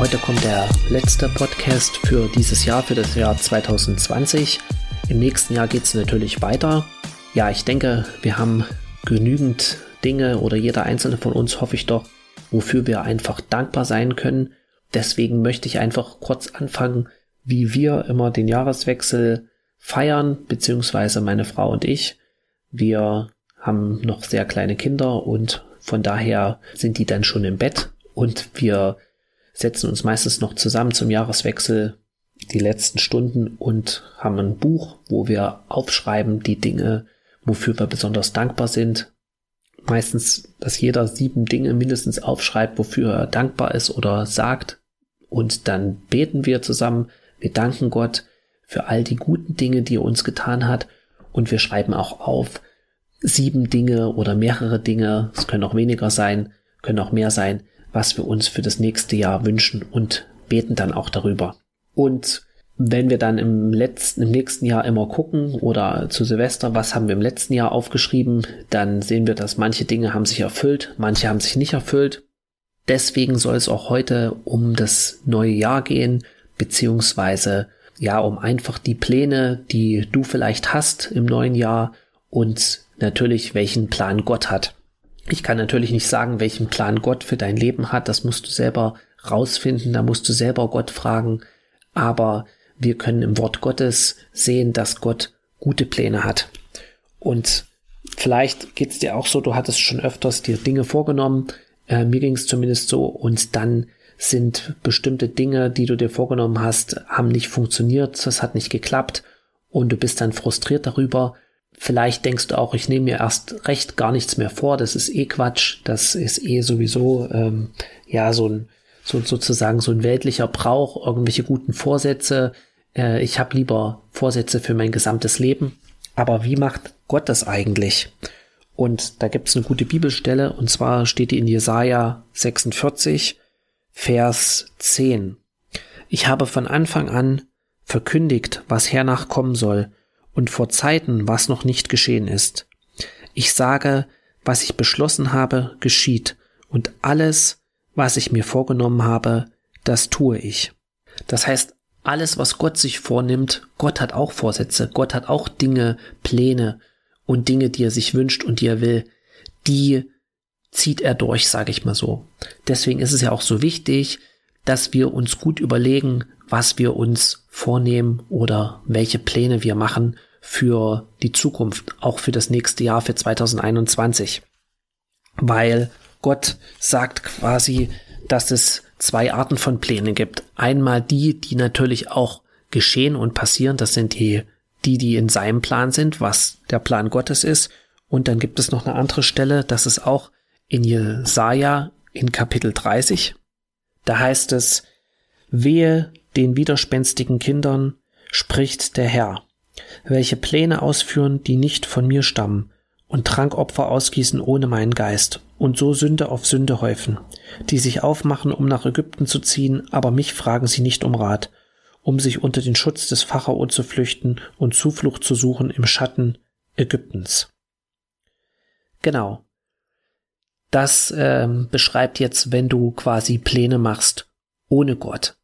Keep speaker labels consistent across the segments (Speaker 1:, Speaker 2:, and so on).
Speaker 1: Heute kommt der letzte Podcast für dieses Jahr, für das Jahr 2020. Im nächsten Jahr geht es natürlich weiter. Ja, ich denke, wir haben genügend Dinge oder jeder einzelne von uns, hoffe ich doch, wofür wir einfach dankbar sein können. Deswegen möchte ich einfach kurz anfangen, wie wir immer den Jahreswechsel feiern, beziehungsweise meine Frau und ich. Wir haben noch sehr kleine Kinder und von daher sind die dann schon im Bett und wir setzen uns meistens noch zusammen zum Jahreswechsel die letzten Stunden und haben ein Buch, wo wir aufschreiben die Dinge, wofür wir besonders dankbar sind. Meistens, dass jeder sieben Dinge mindestens aufschreibt, wofür er dankbar ist oder sagt. Und dann beten wir zusammen. Wir danken Gott für all die guten Dinge, die er uns getan hat. Und wir schreiben auch auf sieben Dinge oder mehrere Dinge. Es können auch weniger sein, können auch mehr sein, was wir uns für das nächste Jahr wünschen und beten dann auch darüber. Und wenn wir dann im letzten, im nächsten Jahr immer gucken oder zu Silvester, was haben wir im letzten Jahr aufgeschrieben, dann sehen wir, dass manche Dinge haben sich erfüllt, manche haben sich nicht erfüllt. Deswegen soll es auch heute um das neue Jahr gehen, beziehungsweise ja, um einfach die Pläne, die du vielleicht hast im neuen Jahr und natürlich welchen Plan Gott hat. Ich kann natürlich nicht sagen, welchen Plan Gott für dein Leben hat. Das musst du selber rausfinden. Da musst du selber Gott fragen. Aber wir können im Wort Gottes sehen, dass Gott gute Pläne hat. Und vielleicht geht's dir auch so, du hattest schon öfters dir Dinge vorgenommen. Äh, mir ging's zumindest so. Und dann sind bestimmte Dinge, die du dir vorgenommen hast, haben nicht funktioniert. Das hat nicht geklappt. Und du bist dann frustriert darüber Vielleicht denkst du auch, ich nehme mir erst recht gar nichts mehr vor, das ist eh Quatsch, das ist eh sowieso ähm, ja so ein so, sozusagen so ein weltlicher Brauch, irgendwelche guten Vorsätze. Äh, ich habe lieber Vorsätze für mein gesamtes Leben. Aber wie macht Gott das eigentlich? Und da gibt es eine gute Bibelstelle, und zwar steht die in Jesaja 46, Vers 10. Ich habe von Anfang an verkündigt, was hernach kommen soll, und vor Zeiten, was noch nicht geschehen ist. Ich sage, was ich beschlossen habe, geschieht, und alles, was ich mir vorgenommen habe, das tue ich. Das heißt, alles, was Gott sich vornimmt, Gott hat auch Vorsätze, Gott hat auch Dinge, Pläne und Dinge, die er sich wünscht und die er will, die zieht er durch, sage ich mal so. Deswegen ist es ja auch so wichtig, dass wir uns gut überlegen, was wir uns vornehmen oder welche Pläne wir machen für die Zukunft, auch für das nächste Jahr, für 2021. Weil Gott sagt quasi, dass es zwei Arten von Plänen gibt. Einmal die, die natürlich auch geschehen und passieren, das sind die, die, die in seinem Plan sind, was der Plan Gottes ist. Und dann gibt es noch eine andere Stelle, das ist auch in Jesaja in Kapitel 30. Da heißt es, wehe den widerspenstigen Kindern, spricht der Herr, welche Pläne ausführen, die nicht von mir stammen, und Trankopfer ausgießen ohne meinen Geist, und so Sünde auf Sünde häufen, die sich aufmachen, um nach Ägypten zu ziehen, aber mich fragen sie nicht um Rat, um sich unter den Schutz des Pharao zu flüchten und Zuflucht zu suchen im Schatten Ägyptens. Genau. Das ähm, beschreibt jetzt, wenn du quasi Pläne machst ohne Gott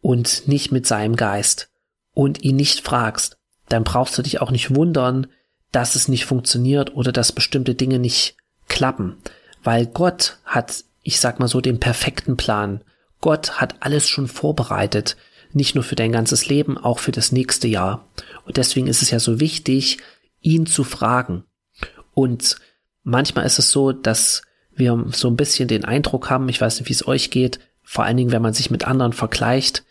Speaker 1: und nicht mit seinem Geist und ihn nicht fragst, dann brauchst du dich auch nicht wundern, dass es nicht funktioniert oder dass bestimmte Dinge nicht klappen, weil Gott hat, ich sag mal so, den perfekten Plan. Gott hat alles schon vorbereitet, nicht nur für dein ganzes Leben, auch für das nächste Jahr. Und deswegen ist es ja so wichtig, ihn zu fragen. Und manchmal ist es so, dass wir so ein bisschen den Eindruck haben, ich weiß nicht, wie es euch geht, vor allen Dingen, wenn man sich mit anderen vergleicht,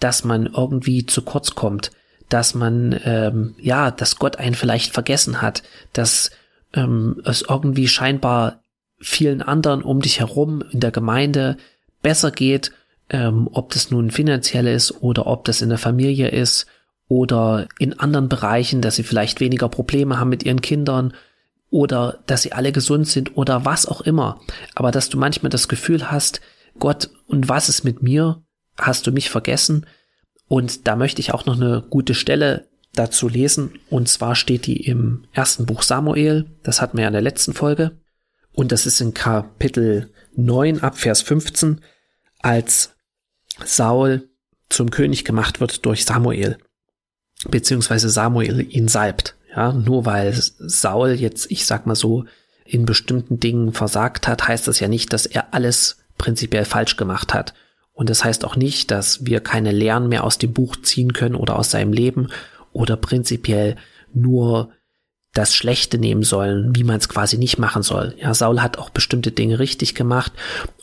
Speaker 1: dass man irgendwie zu kurz kommt, dass man, ähm, ja, dass Gott einen vielleicht vergessen hat, dass ähm, es irgendwie scheinbar vielen anderen um dich herum in der Gemeinde besser geht, ähm, ob das nun finanziell ist oder ob das in der Familie ist oder in anderen Bereichen, dass sie vielleicht weniger Probleme haben mit ihren Kindern oder dass sie alle gesund sind oder was auch immer. Aber dass du manchmal das Gefühl hast, Gott, und was ist mit mir? Hast du mich vergessen? Und da möchte ich auch noch eine gute Stelle dazu lesen. Und zwar steht die im ersten Buch Samuel. Das hatten wir ja in der letzten Folge. Und das ist in Kapitel 9 ab Vers 15, als Saul zum König gemacht wird durch Samuel, beziehungsweise Samuel ihn salbt. Ja, nur weil Saul jetzt, ich sag mal so, in bestimmten Dingen versagt hat, heißt das ja nicht, dass er alles prinzipiell falsch gemacht hat. Und das heißt auch nicht, dass wir keine Lehren mehr aus dem Buch ziehen können oder aus seinem Leben oder prinzipiell nur das Schlechte nehmen sollen, wie man es quasi nicht machen soll. Ja, Saul hat auch bestimmte Dinge richtig gemacht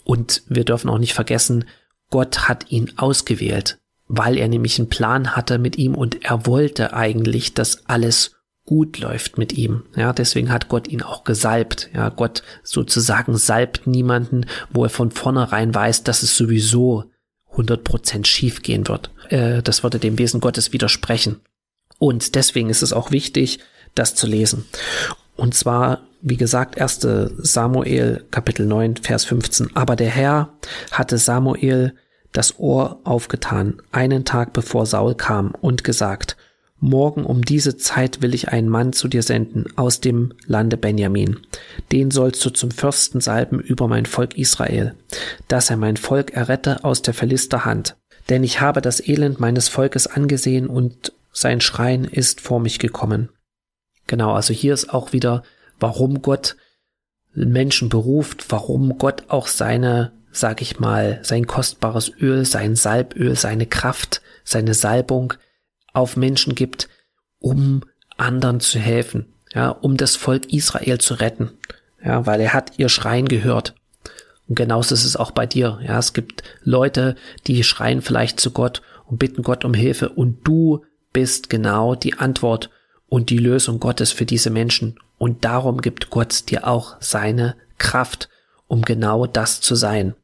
Speaker 1: und wir dürfen auch nicht vergessen, Gott hat ihn ausgewählt, weil er nämlich einen Plan hatte mit ihm und er wollte eigentlich, dass alles gut läuft mit ihm. Ja, deswegen hat Gott ihn auch gesalbt. Ja, Gott sozusagen salbt niemanden, wo er von vornherein weiß, dass es sowieso 100% schief gehen wird. Äh, das würde dem Wesen Gottes widersprechen. Und deswegen ist es auch wichtig, das zu lesen. Und zwar, wie gesagt, 1. Samuel Kapitel 9, Vers 15. Aber der Herr hatte Samuel das Ohr aufgetan, einen Tag bevor Saul kam, und gesagt, Morgen um diese Zeit will ich einen Mann zu dir senden aus dem Lande Benjamin. Den sollst du zum Fürsten salben über mein Volk Israel, dass er mein Volk errette aus der Philister Hand. Denn ich habe das Elend meines Volkes angesehen und sein Schreien ist vor mich gekommen. Genau, also hier ist auch wieder, warum Gott Menschen beruft, warum Gott auch seine, sag ich mal, sein kostbares Öl, sein Salböl, seine Kraft, seine Salbung auf Menschen gibt, um anderen zu helfen, ja, um das Volk Israel zu retten, ja, weil er hat ihr Schreien gehört. Und genauso ist es auch bei dir, ja, es gibt Leute, die schreien vielleicht zu Gott und bitten Gott um Hilfe und du bist genau die Antwort und die Lösung Gottes für diese Menschen. Und darum gibt Gott dir auch seine Kraft, um genau das zu sein.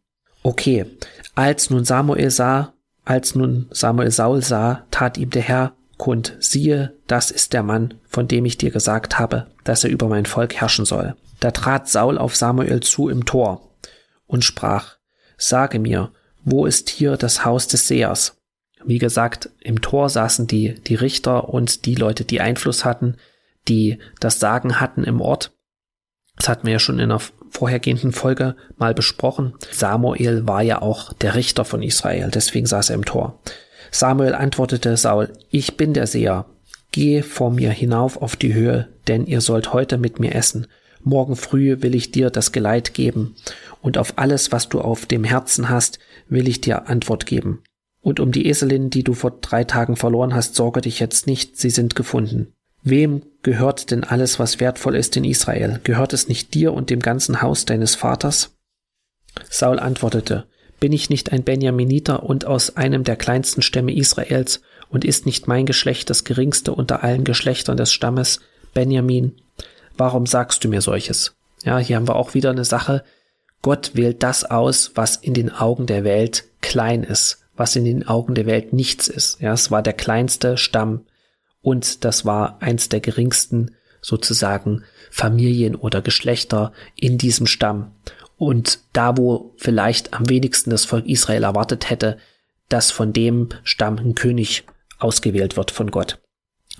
Speaker 1: Okay, als nun Samuel sah, als nun Samuel Saul sah, tat ihm der Herr kund, siehe, das ist der Mann, von dem ich dir gesagt habe, dass er über mein Volk herrschen soll. Da trat Saul auf Samuel zu im Tor und sprach, sage mir, wo ist hier das Haus des Sehers? Wie gesagt, im Tor saßen die, die Richter und die Leute, die Einfluss hatten, die das Sagen hatten im Ort. Das hatten wir ja schon in einer vorhergehenden Folge mal besprochen. Samuel war ja auch der Richter von Israel, deswegen saß er im Tor. Samuel antwortete Saul, ich bin der Seher. Geh vor mir hinauf auf die Höhe, denn ihr sollt heute mit mir essen. Morgen früh will ich dir das Geleit geben, und auf alles, was du auf dem Herzen hast, will ich dir Antwort geben. Und um die Eselin, die du vor drei Tagen verloren hast, sorge dich jetzt nicht, sie sind gefunden. Wem gehört denn alles, was wertvoll ist in Israel? Gehört es nicht dir und dem ganzen Haus deines Vaters? Saul antwortete, bin ich nicht ein Benjaminiter und aus einem der kleinsten Stämme Israels, und ist nicht mein Geschlecht das geringste unter allen Geschlechtern des Stammes Benjamin? Warum sagst du mir solches? Ja, hier haben wir auch wieder eine Sache. Gott wählt das aus, was in den Augen der Welt klein ist was in den Augen der Welt nichts ist. Ja, es war der kleinste Stamm und das war eins der geringsten sozusagen Familien oder Geschlechter in diesem Stamm. Und da, wo vielleicht am wenigsten das Volk Israel erwartet hätte, dass von dem Stamm ein König ausgewählt wird von Gott.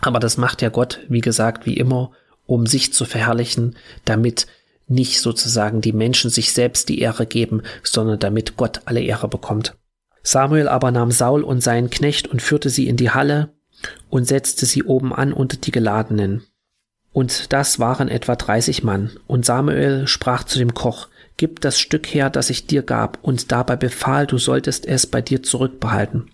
Speaker 1: Aber das macht ja Gott, wie gesagt, wie immer, um sich zu verherrlichen, damit nicht sozusagen die Menschen sich selbst die Ehre geben, sondern damit Gott alle Ehre bekommt. Samuel aber nahm Saul und seinen Knecht und führte sie in die Halle und setzte sie oben an unter die Geladenen. Und das waren etwa dreißig Mann. Und Samuel sprach zu dem Koch, Gib das Stück her, das ich dir gab, und dabei befahl, du solltest es bei dir zurückbehalten.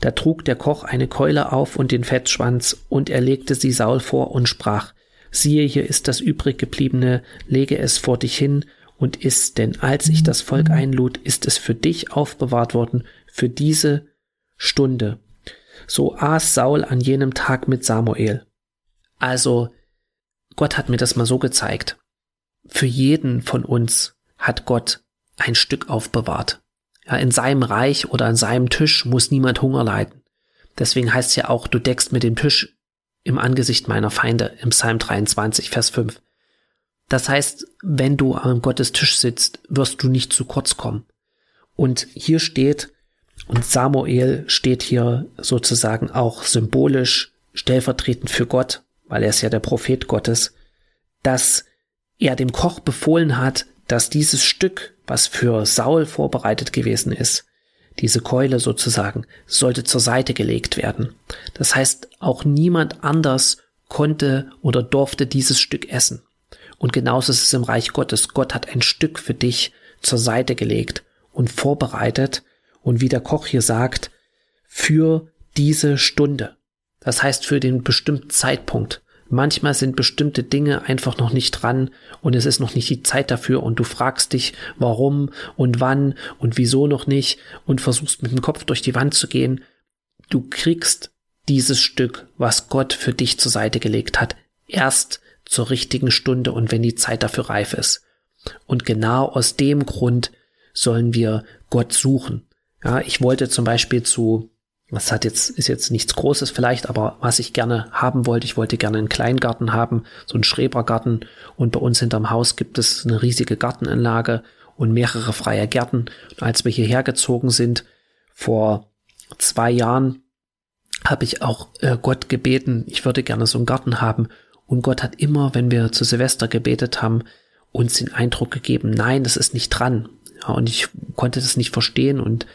Speaker 1: Da trug der Koch eine Keule auf und den Fettschwanz, und er legte sie Saul vor und sprach, siehe, hier ist das übrig gebliebene, lege es vor dich hin und iss, denn als ich das Volk einlud, ist es für dich aufbewahrt worden für diese Stunde. So aß Saul an jenem Tag mit Samuel. Also, Gott hat mir das mal so gezeigt. Für jeden von uns hat Gott ein Stück aufbewahrt. Ja, in seinem Reich oder an seinem Tisch muss niemand Hunger leiden. Deswegen heißt es ja auch, du deckst mit dem Tisch im Angesicht meiner Feinde im Psalm 23, Vers 5. Das heißt, wenn du am Gottes Tisch sitzt, wirst du nicht zu kurz kommen. Und hier steht, und Samuel steht hier sozusagen auch symbolisch stellvertretend für Gott, weil er ist ja der Prophet Gottes, dass er dem Koch befohlen hat, dass dieses Stück, was für Saul vorbereitet gewesen ist, diese Keule sozusagen, sollte zur Seite gelegt werden. Das heißt, auch niemand anders konnte oder durfte dieses Stück essen. Und genauso ist es im Reich Gottes. Gott hat ein Stück für dich zur Seite gelegt und vorbereitet und wie der Koch hier sagt, für diese Stunde. Das heißt für den bestimmten Zeitpunkt. Manchmal sind bestimmte Dinge einfach noch nicht dran und es ist noch nicht die Zeit dafür und du fragst dich, warum und wann und wieso noch nicht und versuchst mit dem Kopf durch die Wand zu gehen. Du kriegst dieses Stück, was Gott für dich zur Seite gelegt hat, erst zur richtigen Stunde und wenn die Zeit dafür reif ist. Und genau aus dem Grund sollen wir Gott suchen. Ja, ich wollte zum Beispiel zu das hat jetzt, ist jetzt nichts Großes vielleicht, aber was ich gerne haben wollte, ich wollte gerne einen Kleingarten haben, so einen Schrebergarten. Und bei uns hinterm Haus gibt es eine riesige Gartenanlage und mehrere freie Gärten. Und als wir hierher gezogen sind, vor zwei Jahren, habe ich auch äh, Gott gebeten, ich würde gerne so einen Garten haben. Und Gott hat immer, wenn wir zu Silvester gebetet haben, uns den Eindruck gegeben, nein, das ist nicht dran. Ja, und ich konnte das nicht verstehen und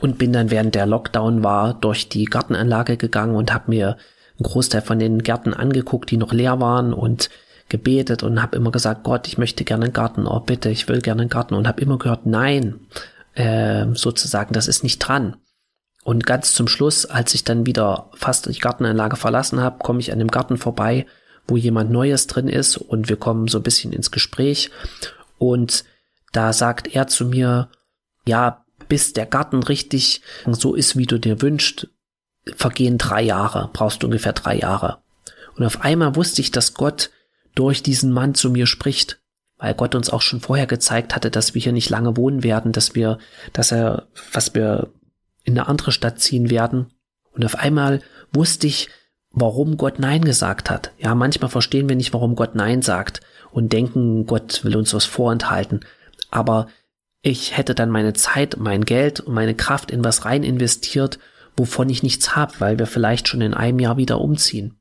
Speaker 1: und bin dann während der Lockdown war durch die Gartenanlage gegangen und habe mir einen Großteil von den Gärten angeguckt, die noch leer waren und gebetet und habe immer gesagt, Gott, ich möchte gerne einen Garten, oh bitte, ich will gerne einen Garten und habe immer gehört, nein, äh, sozusagen, das ist nicht dran. Und ganz zum Schluss, als ich dann wieder fast die Gartenanlage verlassen habe, komme ich an dem Garten vorbei, wo jemand Neues drin ist und wir kommen so ein bisschen ins Gespräch und da sagt er zu mir, ja, bis der Garten richtig so ist, wie du dir wünschst, vergehen drei Jahre, brauchst du ungefähr drei Jahre. Und auf einmal wusste ich, dass Gott durch diesen Mann zu mir spricht, weil Gott uns auch schon vorher gezeigt hatte, dass wir hier nicht lange wohnen werden, dass wir, dass er, was wir in eine andere Stadt ziehen werden. Und auf einmal wusste ich, warum Gott Nein gesagt hat. Ja, manchmal verstehen wir nicht, warum Gott Nein sagt und denken, Gott will uns was vorenthalten. Aber ich hätte dann meine Zeit, mein Geld und meine Kraft in was rein investiert, wovon ich nichts habe, weil wir vielleicht schon in einem Jahr wieder umziehen.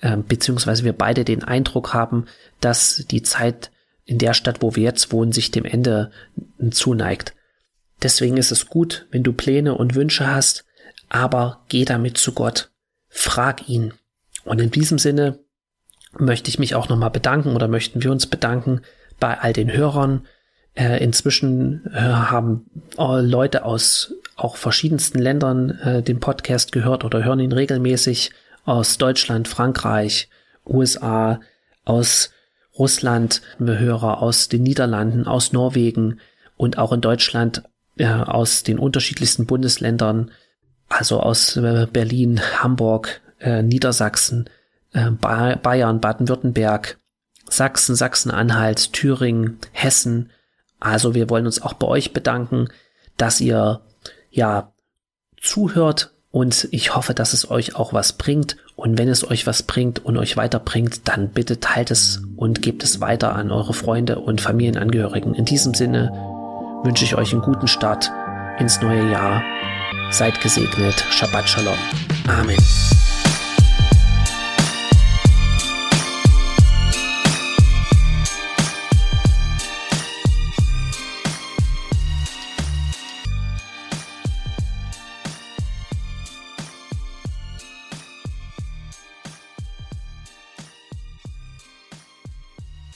Speaker 1: Ähm, beziehungsweise wir beide den Eindruck haben, dass die Zeit in der Stadt, wo wir jetzt wohnen, sich dem Ende zuneigt. Deswegen ist es gut, wenn du Pläne und Wünsche hast, aber geh damit zu Gott. Frag ihn. Und in diesem Sinne möchte ich mich auch nochmal bedanken oder möchten wir uns bedanken bei all den Hörern, äh, inzwischen äh, haben äh, Leute aus auch verschiedensten Ländern äh, den Podcast gehört oder hören ihn regelmäßig aus Deutschland, Frankreich, USA, aus Russland, Hörer aus den Niederlanden, aus Norwegen und auch in Deutschland äh, aus den unterschiedlichsten Bundesländern, also aus äh, Berlin, Hamburg, Niedersachsen, äh, Bayern, Baden-Württemberg, Sachsen, Sachsen-Anhalt, Thüringen, Hessen, also wir wollen uns auch bei euch bedanken, dass ihr ja zuhört und ich hoffe, dass es euch auch was bringt. Und wenn es euch was bringt und euch weiterbringt, dann bitte teilt es und gebt es weiter an eure Freunde und Familienangehörigen. In diesem Sinne wünsche ich euch einen guten Start ins neue Jahr. Seid gesegnet. Shabbat Shalom. Amen.